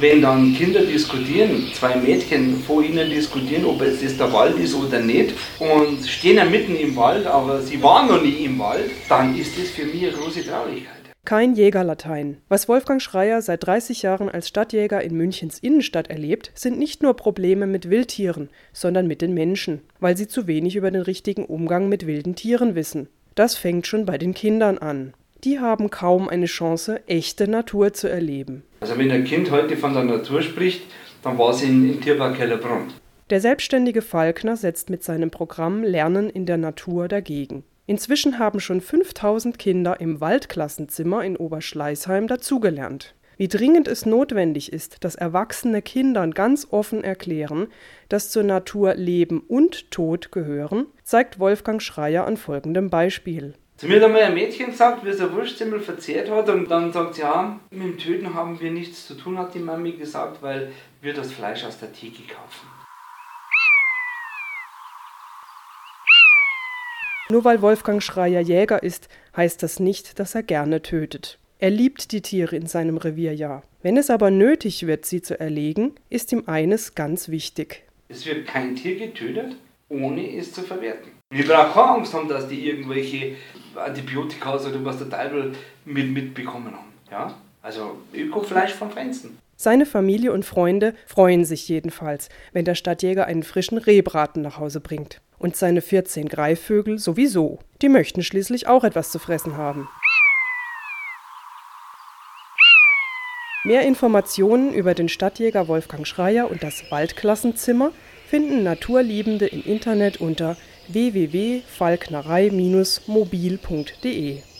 Wenn dann Kinder diskutieren, zwei Mädchen vor ihnen diskutieren, ob es das der Wald ist oder nicht, und stehen ja mitten im Wald, aber sie waren noch nie im Wald, dann ist das für mich eine große Traurigkeit. Kein Jägerlatein. Was Wolfgang Schreier seit 30 Jahren als Stadtjäger in Münchens Innenstadt erlebt, sind nicht nur Probleme mit Wildtieren, sondern mit den Menschen, weil sie zu wenig über den richtigen Umgang mit wilden Tieren wissen. Das fängt schon bei den Kindern an. Die haben kaum eine Chance, echte Natur zu erleben. Also wenn ein Kind heute von der Natur spricht, dann war es in, in Tierpark Kellerbrunn. Der selbstständige Falkner setzt mit seinem Programm Lernen in der Natur dagegen. Inzwischen haben schon 5000 Kinder im Waldklassenzimmer in Oberschleißheim dazugelernt. Wie dringend es notwendig ist, dass erwachsene Kindern ganz offen erklären, dass zur Natur Leben und Tod gehören, zeigt Wolfgang Schreier an folgendem Beispiel. Zu mir hat einmal ein Mädchen gesagt, wie es ein Wurstzimmel verzehrt hat und dann sagt sie, ja, mit dem Töten haben wir nichts zu tun, hat die Mami gesagt, weil wir das Fleisch aus der Theke kaufen. Nur weil Wolfgang Schreier Jäger ist, heißt das nicht, dass er gerne tötet. Er liebt die Tiere in seinem Revier ja. Wenn es aber nötig wird, sie zu erlegen, ist ihm eines ganz wichtig. Es wird kein Tier getötet, ohne es zu verwerten. Wir brauchen keine Angst haben, dass die irgendwelche Antibiotika oder was der Teufel mit, mitbekommen haben. Ja? Also Ökofleisch vom Fensten. Seine Familie und Freunde freuen sich jedenfalls, wenn der Stadtjäger einen frischen Rehbraten nach Hause bringt. Und seine 14 Greifvögel sowieso. Die möchten schließlich auch etwas zu fressen haben. Mehr Informationen über den Stadtjäger Wolfgang Schreier und das Waldklassenzimmer finden Naturliebende im Internet unter www.falknerei-mobil.de.